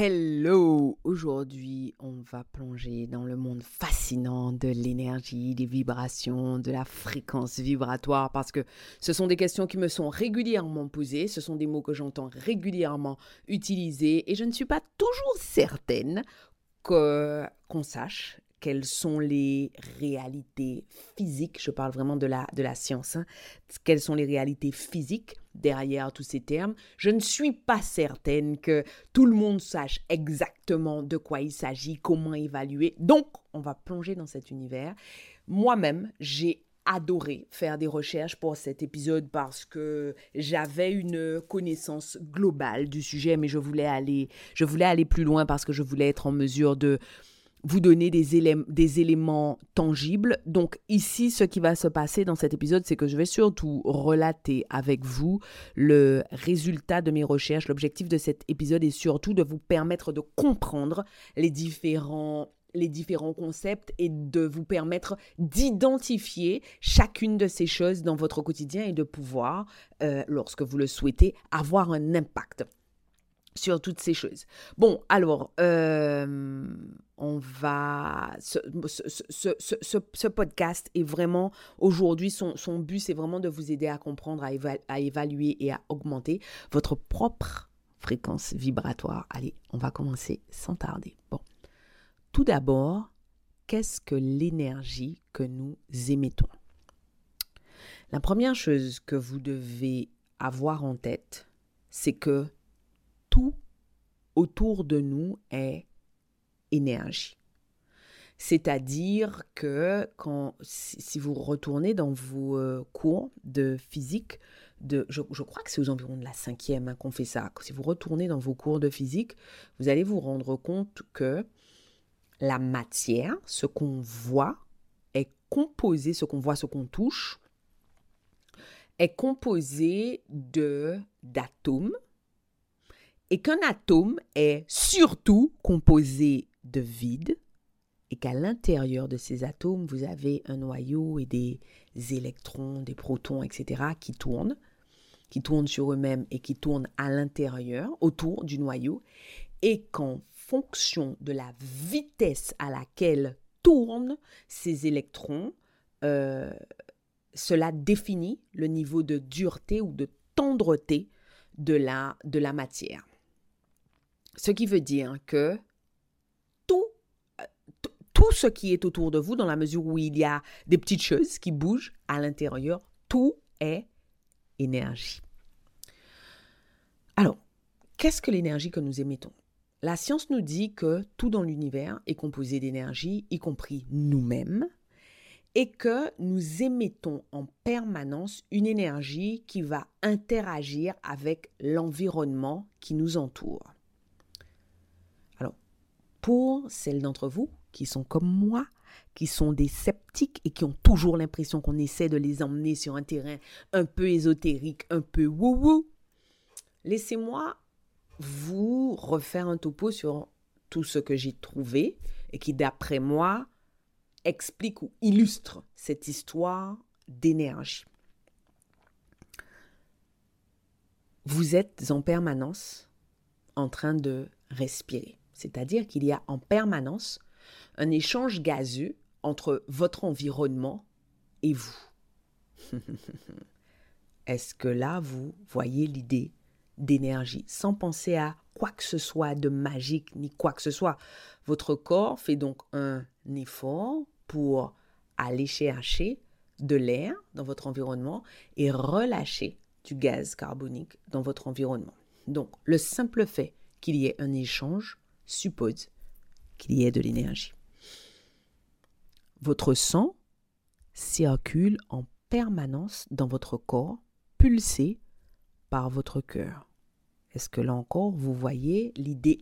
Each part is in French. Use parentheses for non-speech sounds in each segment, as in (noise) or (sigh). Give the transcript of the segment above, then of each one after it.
Hello! Aujourd'hui, on va plonger dans le monde fascinant de l'énergie, des vibrations, de la fréquence vibratoire, parce que ce sont des questions qui me sont régulièrement posées, ce sont des mots que j'entends régulièrement utiliser, et je ne suis pas toujours certaine qu'on sache quelles sont les réalités physiques, je parle vraiment de la, de la science, hein. quelles sont les réalités physiques derrière tous ces termes. Je ne suis pas certaine que tout le monde sache exactement de quoi il s'agit, comment évaluer. Donc, on va plonger dans cet univers. Moi-même, j'ai adoré faire des recherches pour cet épisode parce que j'avais une connaissance globale du sujet, mais je voulais aller, je voulais aller plus loin parce que je voulais être en mesure de vous donner des, éléments, des éléments tangibles. Donc ici, ce qui va se passer dans cet épisode, c'est que je vais surtout relater avec vous le résultat de mes recherches. L'objectif de cet épisode est surtout de vous permettre de comprendre les différents les différents concepts et de vous permettre d'identifier chacune de ces choses dans votre quotidien et de pouvoir, euh, lorsque vous le souhaitez, avoir un impact sur toutes ces choses. Bon, alors, euh, on va... Ce, podcast est vraiment, aujourd'hui, son, son, but, c'est vraiment de vous aider à comprendre, à évaluer et à augmenter votre propre fréquence vibratoire. Allez, on va commencer sans tarder. Bon, tout d'abord, qu'est-ce que l'énergie que nous émettons? La première chose que vous devez avoir en tête, c'est que tout autour de nous est énergie. C'est-à-dire que quand, si vous retournez dans vos euh, cours de physique, de, je, crois que c'est aux environs de la cinquième hein, qu'on fait ça. Si vous retournez dans vos cours de physique, vous allez vous rendre compte que la matière, ce qu'on voit, est composé, ce qu'on voit, ce qu'on touche, est composé d'atomes et qu'un atome est surtout composé de vide et qu'à l'intérieur de ces atomes, vous avez un noyau et des électrons, des protons, etc., qui tournent, qui tournent sur eux-mêmes et qui tournent à l'intérieur, autour du noyau, et qu'en fonction de la vitesse à laquelle tournent ces électrons, euh, cela définit le niveau de dureté ou de tendreté de la, de la matière. Ce qui veut dire que tout, euh, tout ce qui est autour de vous, dans la mesure où il y a des petites choses qui bougent à l'intérieur, tout est énergie. Alors, qu'est-ce que l'énergie que nous émettons? La science nous dit que tout dans l'univers est composé d'énergie, y compris nous-mêmes, et que nous émettons en permanence une énergie qui va interagir avec l'environnement qui nous entoure pour celles d'entre vous qui sont comme moi, qui sont des sceptiques et qui ont toujours l'impression qu'on essaie de les emmener sur un terrain un peu ésotérique, un peu wou-wou, laissez-moi vous refaire un topo sur tout ce que j'ai trouvé et qui, d'après moi, explique ou illustre cette histoire d'énergie. Vous êtes en permanence en train de respirer. C'est-à-dire qu'il y a en permanence un échange gazeux entre votre environnement et vous. (laughs) Est-ce que là, vous voyez l'idée d'énergie sans penser à quoi que ce soit de magique ni quoi que ce soit? Votre corps fait donc un effort pour aller chercher de l'air dans votre environnement et relâcher du gaz carbonique dans votre environnement. Donc, le simple fait qu'il y ait un échange suppose qu'il y ait de l'énergie. Votre sang circule en permanence dans votre corps, pulsé par votre cœur. Est-ce que là encore, vous voyez l'idée,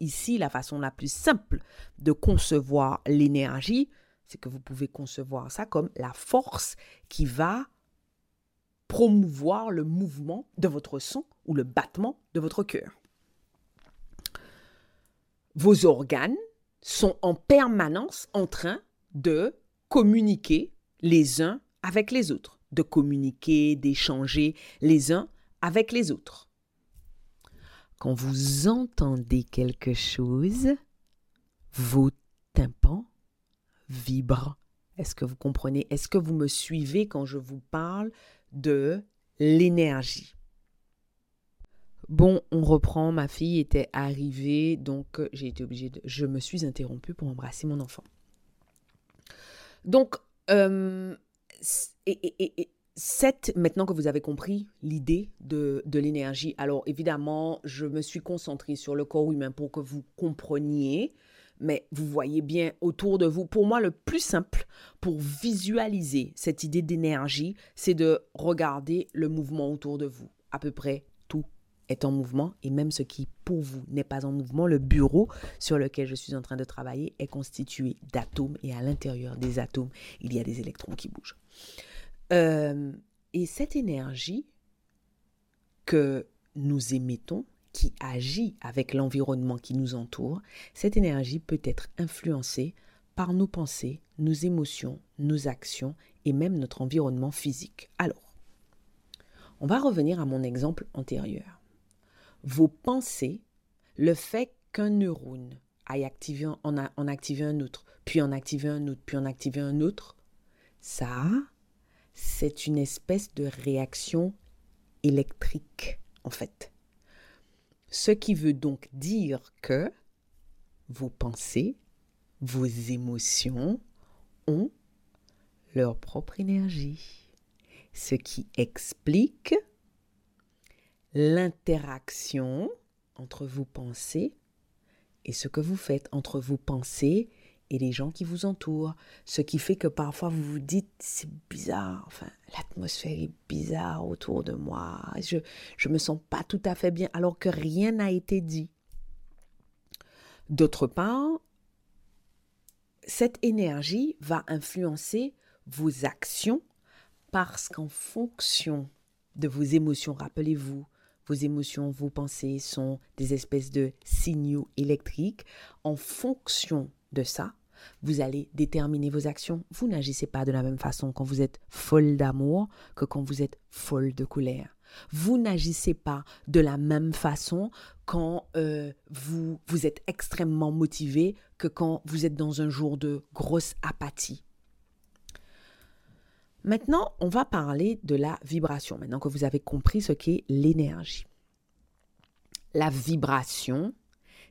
ici, la façon la plus simple de concevoir l'énergie, c'est que vous pouvez concevoir ça comme la force qui va promouvoir le mouvement de votre sang ou le battement de votre cœur. Vos organes sont en permanence en train de communiquer les uns avec les autres, de communiquer, d'échanger les uns avec les autres. Quand vous entendez quelque chose, vos tympans vibrent. Est-ce que vous comprenez? Est-ce que vous me suivez quand je vous parle de l'énergie? Bon, on reprend. Ma fille était arrivée, donc j'ai été obligée de. Je me suis interrompue pour embrasser mon enfant. Donc, euh, et, cette, maintenant que vous avez compris l'idée de, de l'énergie, alors évidemment, je me suis concentrée sur le corps humain pour que vous compreniez, mais vous voyez bien autour de vous. Pour moi, le plus simple pour visualiser cette idée d'énergie, c'est de regarder le mouvement autour de vous. À peu près est en mouvement et même ce qui pour vous n'est pas en mouvement, le bureau sur lequel je suis en train de travailler est constitué d'atomes et à l'intérieur des atomes, il y a des électrons qui bougent. Euh, et cette énergie que nous émettons, qui agit avec l'environnement qui nous entoure, cette énergie peut être influencée par nos pensées, nos émotions, nos actions et même notre environnement physique. Alors, on va revenir à mon exemple antérieur. Vos pensées, le fait qu'un neurone aille activer, en, en activer un autre, puis en activer un autre, puis en activer un autre, ça c'est une espèce de réaction électrique, en fait. Ce qui veut donc dire que vos pensées, vos émotions ont leur propre énergie. Ce qui explique l'interaction entre vos pensées et ce que vous faites entre vos pensées et les gens qui vous entourent. Ce qui fait que parfois vous vous dites, c'est bizarre, enfin, l'atmosphère est bizarre autour de moi, je ne me sens pas tout à fait bien, alors que rien n'a été dit. D'autre part, cette énergie va influencer vos actions parce qu'en fonction de vos émotions, rappelez-vous, vos émotions, vos pensées sont des espèces de signaux électriques. En fonction de ça, vous allez déterminer vos actions. Vous n'agissez pas de la même façon quand vous êtes folle d'amour que quand vous êtes folle de colère. Vous n'agissez pas de la même façon quand euh, vous, vous êtes extrêmement motivé que quand vous êtes dans un jour de grosse apathie. Maintenant, on va parler de la vibration, maintenant que vous avez compris ce qu'est l'énergie. La vibration,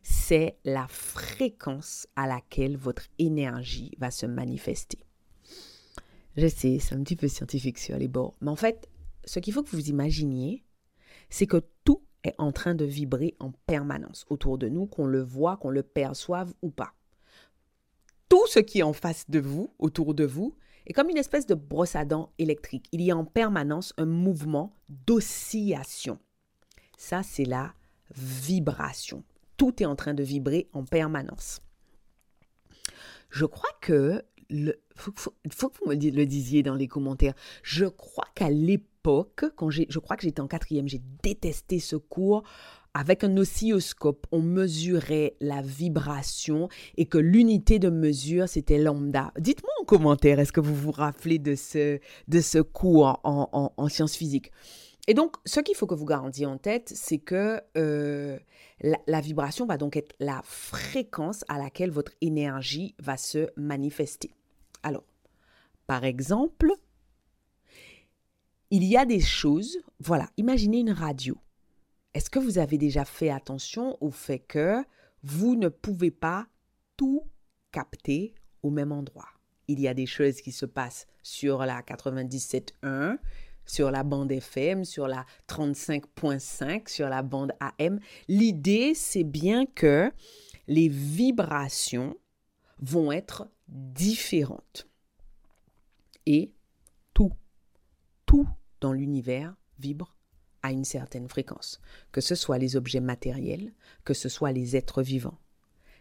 c'est la fréquence à laquelle votre énergie va se manifester. Je sais, c'est un petit peu scientifique sur les bords, mais en fait, ce qu'il faut que vous imaginiez, c'est que tout est en train de vibrer en permanence autour de nous, qu'on le voit, qu'on le perçoive ou pas. Tout ce qui est en face de vous, autour de vous, est comme une espèce de brosse à dents électrique. Il y a en permanence un mouvement d'oscillation. Ça, c'est la vibration tout est en train de vibrer en permanence. Je crois que il faut, que vous me le disiez dans les commentaires. Je crois qu'à l'époque, quand je crois que j'étais en quatrième, j'ai détesté ce cours. Avec un oscilloscope, on mesurait la vibration et que l'unité de mesure, c'était lambda. Dites-moi en commentaire, est-ce que vous vous rappelez de ce, de ce cours en, en sciences physiques? Et donc, ce qu'il faut que vous gardiez en tête, c'est que euh, la, vibration va donc être la fréquence à laquelle votre énergie va se manifester. Alors, par exemple, il y a des choses, voilà, imaginez une radio. Est-ce que vous avez déjà fait attention au fait que vous ne pouvez pas tout capter au même endroit? Il y a des choses qui se passent sur la 97.1, sur la bande FM, sur la 35.5, sur la bande AM. L'idée, c'est bien que les vibrations vont être différentes. Et tout, tout dans l'univers vibre à une certaine fréquence, que ce soit les objets matériels, que ce soit les êtres vivants.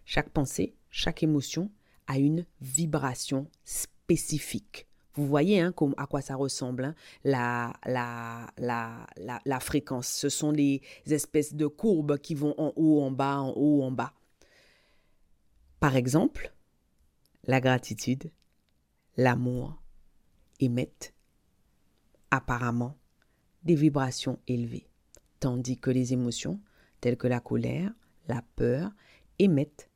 Chaque pensée, chaque émotion à une vibration spécifique. Vous voyez hein, à quoi ça ressemble, hein, la, la, fréquence. Ce sont les espèces de courbes qui vont en haut, en bas, en haut, en bas. Par exemple, la gratitude, l'amour émettent apparemment des vibrations élevées, tandis que les émotions, telles que la colère, la peur, émettent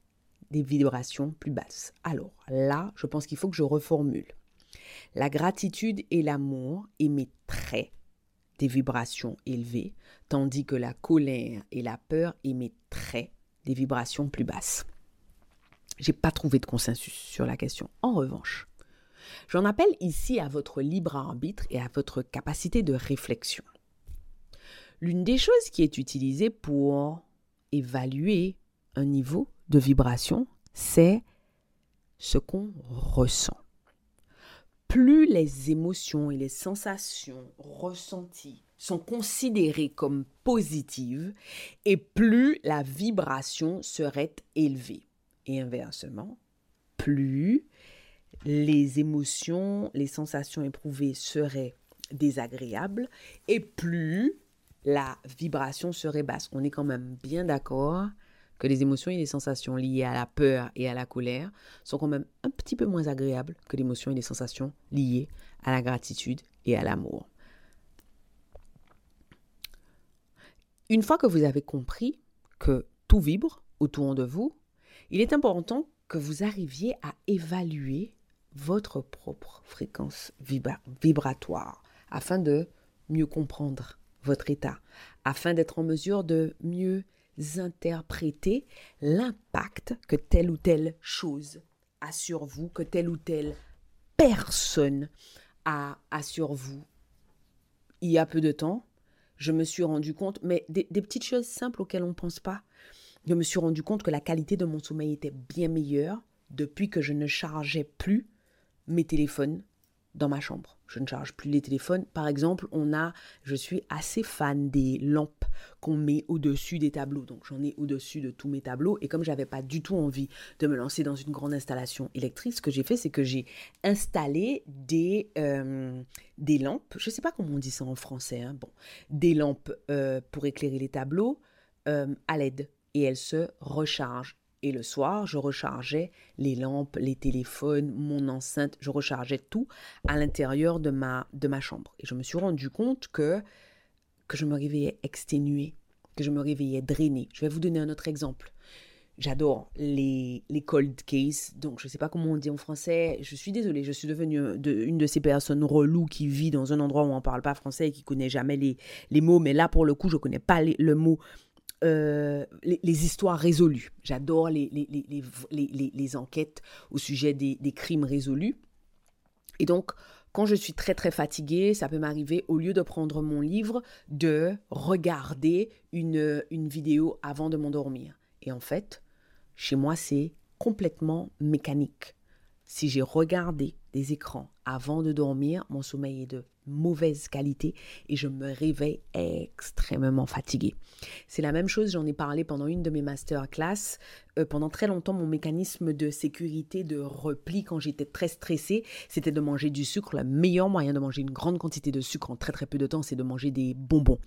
des vibrations plus basses. Alors là, je pense qu'il faut que je reformule. La gratitude et l'amour émettraient des vibrations élevées, tandis que la colère et la peur émettraient des vibrations plus basses. J'ai pas trouvé de consensus sur la question. En revanche, j'en appelle ici à votre libre arbitre et à votre capacité de réflexion. L'une des choses qui est utilisée pour évaluer un niveau de vibration, c'est ce qu'on ressent plus les émotions et les sensations ressenties sont considérées comme positives et plus la vibration serait élevée. Et inversement, plus les émotions, les sensations éprouvées seraient désagréables et plus la vibration serait basse. On est quand même bien d'accord que les émotions et les sensations liées à la peur et à la colère sont quand même un petit peu moins agréables que les émotions et les sensations liées à la gratitude et à l'amour. Une fois que vous avez compris que tout vibre autour de vous, il est important que vous arriviez à évaluer votre propre fréquence vibratoire afin de mieux comprendre votre état, afin d'être en mesure de mieux interpréter l'impact que telle ou telle chose a sur vous, que telle ou telle personne a, sur vous. Il y a peu de temps, je me suis rendu compte, mais des, des petites choses simples auxquelles on ne pense pas, je me suis rendu compte que la qualité de mon sommeil était bien meilleure depuis que je ne chargeais plus mes téléphones dans ma chambre. Je ne charge plus les téléphones. Par exemple, on a, je suis assez fan des lampes qu'on met au-dessus des tableaux. Donc j'en ai au-dessus de tous mes tableaux. Et comme j'avais pas du tout envie de me lancer dans une grande installation électrique, ce que j'ai fait, c'est que j'ai installé des, euh, lampes. Je ne sais pas comment on dit ça en français. Hein, bon, des lampes euh, pour éclairer les tableaux euh, à LED. Et elles se rechargent et le soir, je rechargeais les lampes, les téléphones, mon enceinte, je rechargeais tout à l'intérieur de ma, de ma chambre. Et je me suis rendu compte que, que je me réveillais exténuée, que je me réveillais drainée. Je vais vous donner un autre exemple. J'adore les, les cold cases, donc je ne sais pas comment on dit en français. Je suis désolée, je suis devenue de, une de ces personnes reloues qui vit dans un endroit où on ne parle pas français et qui connaît jamais les, les mots. Mais là, pour le coup, je ne connais pas le mot euh, les, histoires résolues. J'adore les, les, enquêtes au sujet des, crimes résolus. Et donc, quand je suis très très fatiguée, ça peut m'arriver, au lieu de prendre mon livre, de regarder une, une vidéo avant de m'endormir. Et en fait, chez moi, c'est complètement mécanique. Si j'ai regardé des écrans avant de dormir, mon sommeil est de mauvaise qualité et je me réveille extrêmement fatiguée. C'est la même chose, j'en ai parlé pendant une de mes masterclass. Euh, pendant très longtemps, mon mécanisme de sécurité, de repli quand j'étais très stressée, c'était de manger du sucre. Le meilleur moyen de manger une grande quantité de sucre en très très peu de temps, c'est de manger des bonbons.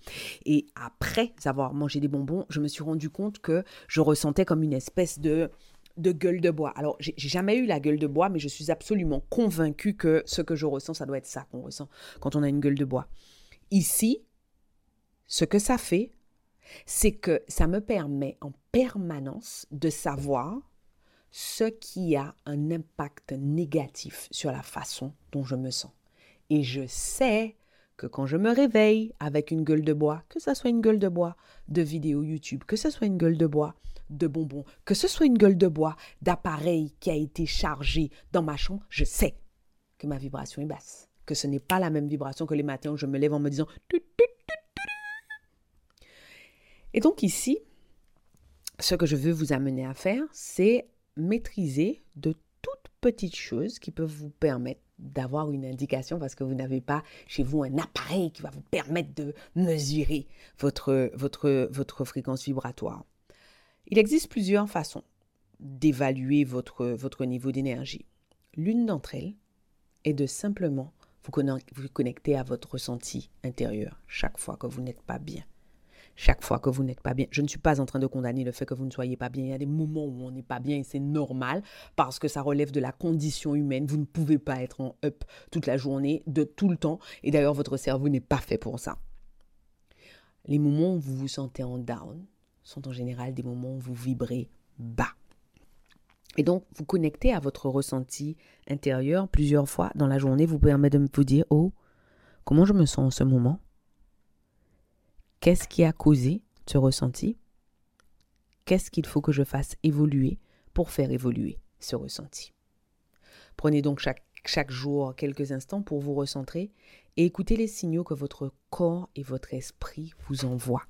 Et après avoir mangé des bonbons, je me suis rendu compte que je ressentais comme une espèce de de gueule de bois. Alors, j'ai jamais eu la gueule de bois, mais je suis absolument convaincue que ce que je ressens, ça doit être ça qu'on ressent quand on a une gueule de bois. Ici, ce que ça fait, c'est que ça me permet en permanence de savoir ce qui a un impact négatif sur la façon dont je me sens. Et je sais que quand je me réveille avec une gueule de bois, que ce soit une gueule de bois de vidéo YouTube, que ce soit une gueule de bois de bonbons, que ce soit une gueule de bois, d'appareil qui a été chargé dans ma chambre, je sais que ma vibration est basse, que ce n'est pas la même vibration que les matins où je me lève en me disant et donc ici, ce que je veux vous amener à faire, c'est maîtriser de toutes petites choses qui peuvent vous permettre d'avoir une indication parce que vous n'avez pas chez vous un appareil qui va vous permettre de mesurer votre, votre, votre fréquence vibratoire. Il existe plusieurs façons d'évaluer votre, votre niveau d'énergie. L'une d'entre elles est de simplement vous connecter à votre ressenti intérieur chaque fois que vous n'êtes pas bien chaque fois que vous n'êtes pas bien. Je ne suis pas en train de condamner le fait que vous ne soyez pas bien. Il y a des moments où on n'est pas bien et c'est normal parce que ça relève de la condition humaine. Vous ne pouvez pas être en up toute la journée, de tout le temps. Et d'ailleurs, votre cerveau n'est pas fait pour ça. Les moments où vous vous sentez en down sont en général des moments où vous vibrez bas. Et donc, vous connectez à votre ressenti intérieur plusieurs fois dans la journée vous permet de vous dire, oh, comment je me sens en ce moment? Qu'est-ce qui a causé ce ressenti? Qu'est-ce qu'il faut que je fasse évoluer pour faire évoluer ce ressenti? Prenez donc chaque, chaque jour quelques instants pour vous recentrer et écoutez les signaux que votre corps et votre esprit vous envoient.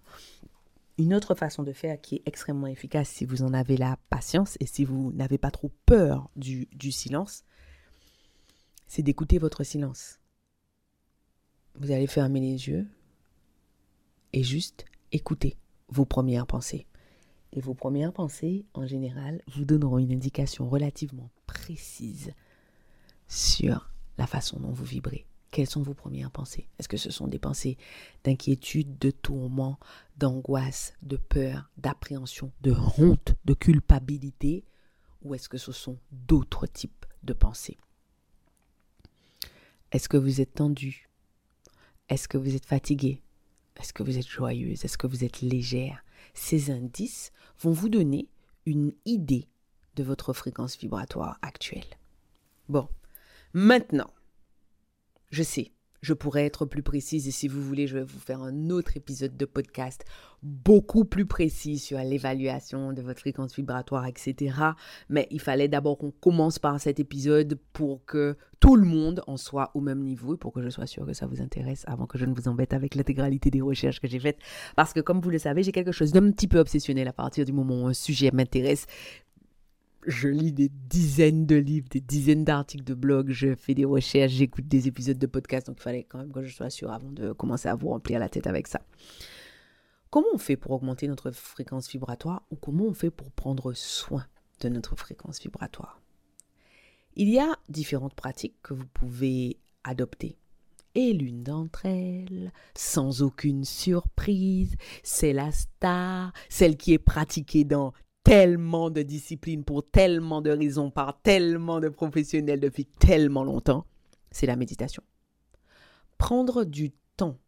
Une autre façon de faire qui est extrêmement efficace si vous en avez la patience et si vous n'avez pas trop peur du, du silence, c'est d'écouter votre silence. Vous allez fermer les yeux, et juste écouter vos premières pensées. Et vos premières pensées, en général, vous donneront une indication relativement précise sur la façon dont vous vibrez. Quelles sont vos premières pensées? Est-ce que ce sont des pensées d'inquiétude, de tourment, d'angoisse, de peur, d'appréhension, de honte, de culpabilité? Ou est-ce que ce sont d'autres types de pensées? Est-ce que vous êtes tendu? Est-ce que vous êtes fatigué? Est-ce que vous êtes joyeuse? Est-ce que vous êtes légère? Ces indices vont vous donner une idée de votre fréquence vibratoire actuelle. Bon, maintenant, je sais, je pourrais être plus précise et si vous voulez, je vais vous faire un autre épisode de podcast beaucoup plus précis sur l'évaluation de votre fréquence vibratoire, etc. Mais il fallait d'abord qu'on commence par cet épisode pour que tout le monde en soit au même niveau et pour que je sois sûre que ça vous intéresse avant que je ne vous embête avec l'intégralité des recherches que j'ai faites. Parce que comme vous le savez, j'ai quelque chose d'un petit peu obsessionnel à partir du moment où un sujet m'intéresse je lis des dizaines de livres, des dizaines d'articles de blog, je fais des recherches, j'écoute des épisodes de podcast, donc il fallait quand même que je sois sûre avant de commencer à vous remplir la tête avec ça. Comment on fait pour augmenter notre fréquence vibratoire ou comment on fait pour prendre soin de notre fréquence vibratoire? Il y a différentes pratiques que vous pouvez adopter. Et l'une d'entre elles, sans aucune surprise, c'est la star, celle qui est pratiquée dans tellement de disciplines, pour tellement de raisons, par tellement de professionnels depuis tellement longtemps, c'est la méditation. Prendre du temps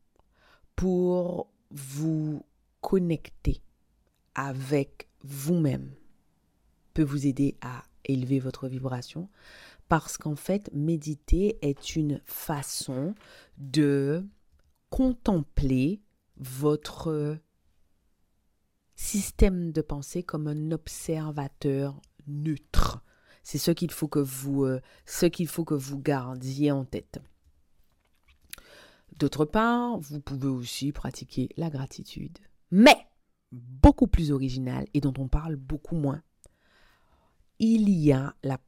pour vous connecter avec vous-même peut vous aider à élever votre vibration parce qu'en fait, méditer est une façon de contempler votre système de pensée comme un observateur neutre. C'est ce qu'il faut que vous, euh, ce faut que vous gardiez en tête. D'autre part, vous pouvez aussi pratiquer la gratitude, mais beaucoup plus original et dont on parle beaucoup moins. Il y a la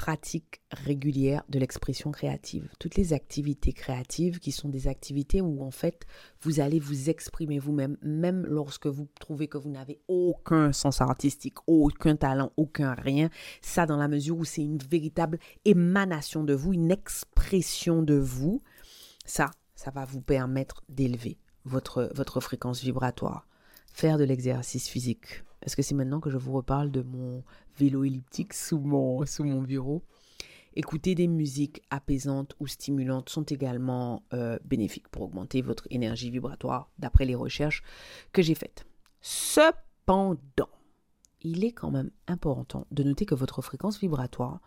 pratique régulière de l'expression créative. Toutes les activités créatives qui sont des activités où en fait vous allez vous exprimer vous-même, même lorsque vous trouvez que vous n'avez aucun sens artistique, aucun talent, aucun rien. Ça dans la mesure où c'est une véritable émanation de vous, une expression de vous. Ça, ça va vous permettre d'élever votre, votre fréquence vibratoire. Faire de l'exercice physique, est-ce que c'est maintenant que je vous reparle de mon vélo elliptique sous mon, sous mon bureau Écouter des musiques apaisantes ou stimulantes sont également euh, bénéfiques pour augmenter votre énergie vibratoire, d'après les recherches que j'ai faites. Cependant, il est quand même important de noter que votre fréquence vibratoire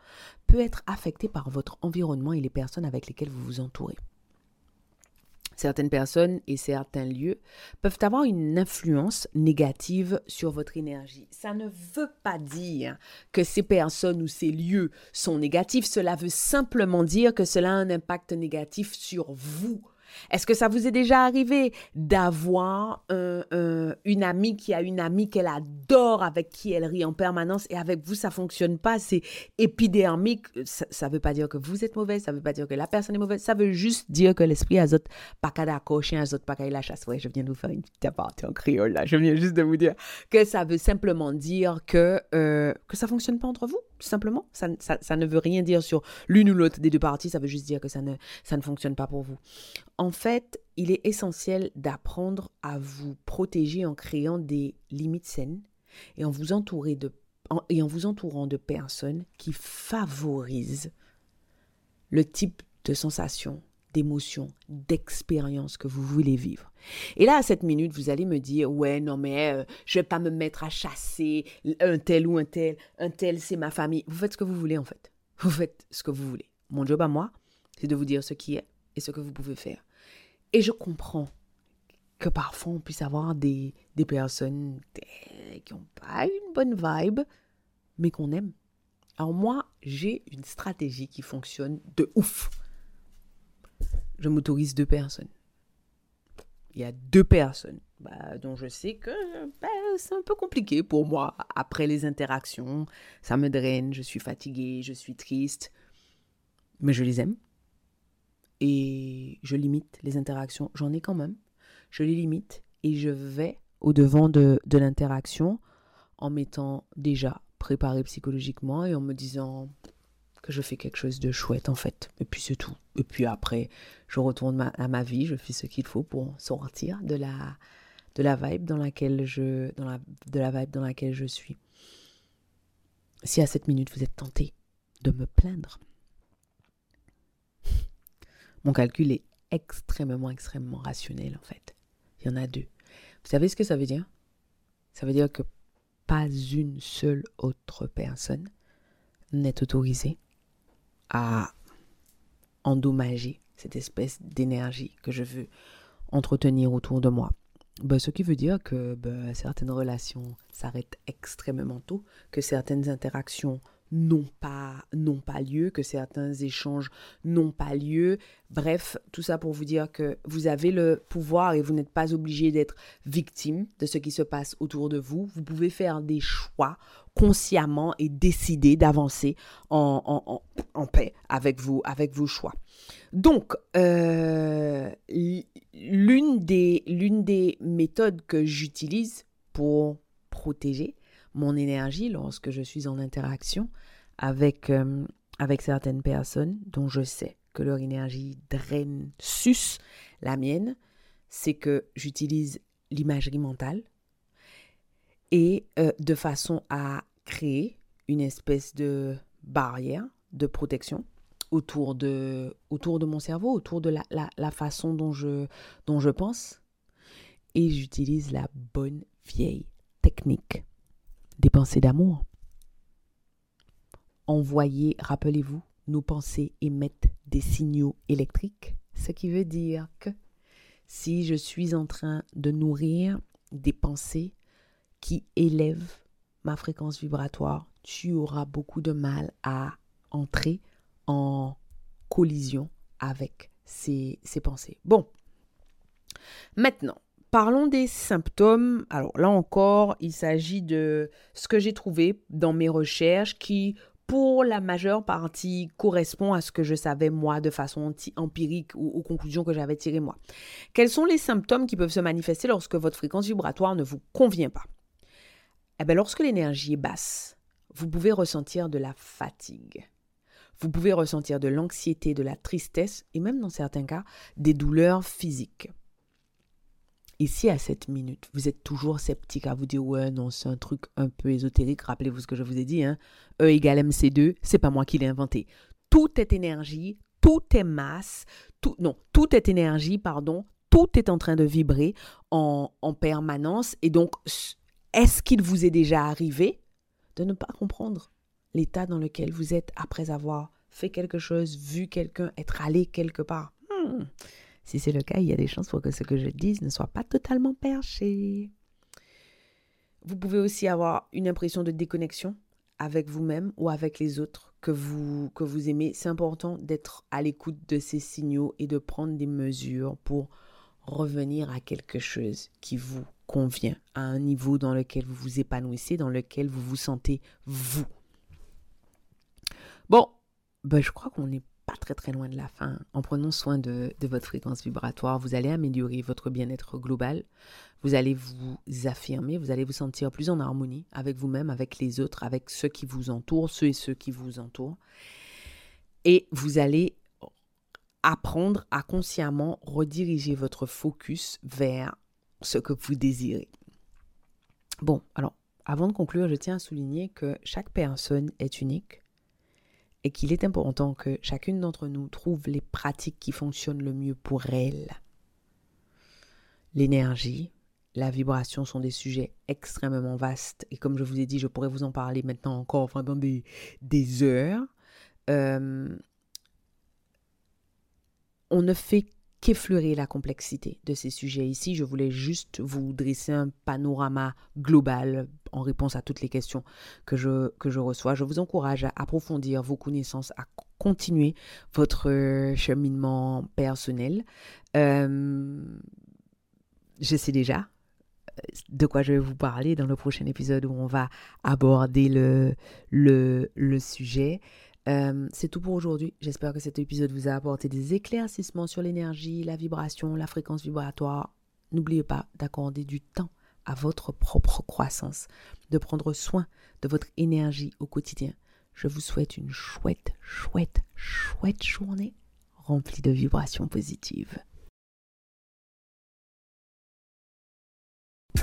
peut être affectée par votre environnement et les personnes avec lesquelles vous vous entourez. Certaines personnes et certains lieux peuvent avoir une influence négative sur votre énergie. Ça ne veut pas dire que ces personnes ou ces lieux sont négatifs, cela veut simplement dire que cela a un impact négatif sur vous. Est-ce que ça vous est déjà arrivé d'avoir une amie qui a une amie qu'elle adore, avec qui elle rit en permanence et avec vous, ça fonctionne pas, c'est épidermique. Ça ne veut pas dire que vous êtes mauvais, ça veut pas dire que la personne est mauvaise, ça veut juste dire que l'esprit azot pas qu'à d'accord, chien azot pas qu'à la chasse. Ouais, je viens de vous faire une petite aparté en créole là, je viens juste de vous dire que ça veut simplement dire que, euh, que ça fonctionne pas entre vous, tout simplement. Ça, ça, ça ne veut rien dire sur l'une ou l'autre des deux parties, ça veut juste dire que ça ne, ça ne fonctionne pas pour vous. En fait, il est essentiel d'apprendre à vous protéger en créant des limites saines et en vous, entourant de personnes qui favorisent le type de sensation, d'émotion, d'expérience que vous voulez vivre. Et là, à cette minute, vous allez me dire, ouais, non, mais euh, je vais pas me mettre à chasser un tel ou un tel, un tel, c'est ma famille. Vous faites ce que vous voulez, en fait. Vous faites ce que vous voulez. Mon job à moi, c'est de vous dire ce qui est et ce que vous pouvez faire. Et je comprends que parfois on puisse avoir des, des personnes qui n'ont pas une bonne vibe, mais qu'on aime. Alors moi, j'ai une stratégie qui fonctionne de ouf. Je m'autorise deux personnes. Il y a deux personnes bah, dont je sais que bah, c'est un peu compliqué pour moi. Après les interactions, ça me draine, je suis fatiguée, je suis triste. Mais je les aime et je limite les interactions. J'en ai quand même. Je les limite et je vais au-devant de, de l'interaction en m'étant déjà préparé psychologiquement et en me disant que je fais quelque chose de chouette en fait. Et puis c'est tout. Et puis après, je retourne à ma vie, je fais ce qu'il faut pour sortir de la, de la vibe dans laquelle je, dans la, de la vibe dans laquelle je suis. Si à cette minute vous êtes tenté de me plaindre, mon calcul est extrêmement, extrêmement rationnel en fait. Il y en a deux. Vous savez ce que ça veut dire? Ça veut dire que pas une seule autre personne n'est autorisée à endommager cette espèce d'énergie que je veux entretenir autour de moi. Ben, ce qui veut dire que ben, certaines relations s'arrêtent extrêmement tôt, que certaines interactions n'ont pas, n'ont pas lieu, que certains échanges n'ont pas lieu. Bref, tout ça pour vous dire que vous avez le pouvoir et vous n'êtes pas obligé d'être victime de ce qui se passe autour de vous. Vous pouvez faire des choix consciemment et décider d'avancer en, en, paix avec, vous, avec vos choix. Donc, euh, l'une des, l'une des méthodes que j'utilise pour protéger, mon énergie lorsque je suis en interaction avec, euh, avec certaines personnes dont je sais que leur énergie draine, suce la mienne, c'est que j'utilise l'imagerie mentale et euh, de façon à créer une espèce de barrière de protection autour de, autour de mon cerveau, autour de la, la, façon dont je, dont je pense. Et j'utilise la bonne vieille technique des pensées d'amour. Envoyer, rappelez-vous, nos pensées émettent des signaux électriques, ce qui veut dire que si je suis en train de nourrir des pensées qui élèvent ma fréquence vibratoire, tu auras beaucoup de mal à entrer en collision avec ces, ces pensées. Bon, maintenant, Parlons des symptômes. Alors là encore, il s'agit de ce que j'ai trouvé dans mes recherches qui, pour la majeure partie, correspond à ce que je savais moi de façon empirique ou aux conclusions que j'avais tirées moi. Quels sont les symptômes qui peuvent se manifester lorsque votre fréquence vibratoire ne vous convient pas? Eh bien, lorsque l'énergie est basse, vous pouvez ressentir de la fatigue. Vous pouvez ressentir de l'anxiété, de la tristesse et même dans certains cas des douleurs physiques. Ici, à cette minute, vous êtes toujours sceptique à vous dire ouais non c'est un truc un peu ésotérique. Rappelez-vous ce que je vous ai dit, hein? E égale MC2, c'est pas moi qui l'ai inventé. Tout est énergie, tout est masse, tout non, tout est énergie, pardon, tout est en train de vibrer en, en permanence. Et donc, est-ce qu'il vous est déjà arrivé de ne pas comprendre l'état dans lequel vous êtes après avoir fait quelque chose, vu quelqu'un, être allé quelque part? Hmm. Si c'est le cas, il y a des chances pour que ce que je dise ne soit pas totalement perché. Vous pouvez aussi avoir une impression de déconnexion avec vous-même ou avec les autres que vous, que vous aimez, c'est important d'être à l'écoute de ces signaux et de prendre des mesures pour revenir à quelque chose qui vous convient, à un niveau dans lequel vous vous épanouissez, dans lequel vous vous sentez vous. Bon, ben je crois qu'on n'est très très loin de la fin. En prenant soin de, de votre fréquence vibratoire, vous allez améliorer votre bien-être global, vous allez vous affirmer, vous allez vous sentir plus en harmonie avec vous-même, avec les autres, avec ceux qui vous entourent, ceux et ceux qui vous entourent. Et vous allez apprendre à consciemment rediriger votre focus vers ce que vous désirez. Bon, alors, avant de conclure, je tiens à souligner que chaque personne est unique et qu'il est important que chacune d'entre nous trouve les pratiques qui fonctionnent le mieux pour elle. L'énergie, la vibration sont des sujets extrêmement vastes et comme je vous ai dit, je pourrais vous en parler maintenant encore pendant des, des heures. Euh, on ne fait qu'effleurer la complexité de ces sujets ici. Je voulais juste vous dresser un panorama global en réponse à toutes les questions que je, que je reçois. Je vous encourage à approfondir vos connaissances, à continuer votre cheminement personnel. Euh, je sais déjà euh, de quoi je vais vous parler dans le prochain épisode où on va aborder le, le, le sujet. Euh, c'est tout pour aujourd'hui. J'espère que cet épisode vous a apporté des éclaircissements sur l'énergie, la vibration, la fréquence vibratoire. N'oubliez pas d'accorder du temps à votre propre croissance, de prendre soin de votre énergie au quotidien. Je vous souhaite une chouette, chouette, chouette journée remplie de vibrations positives.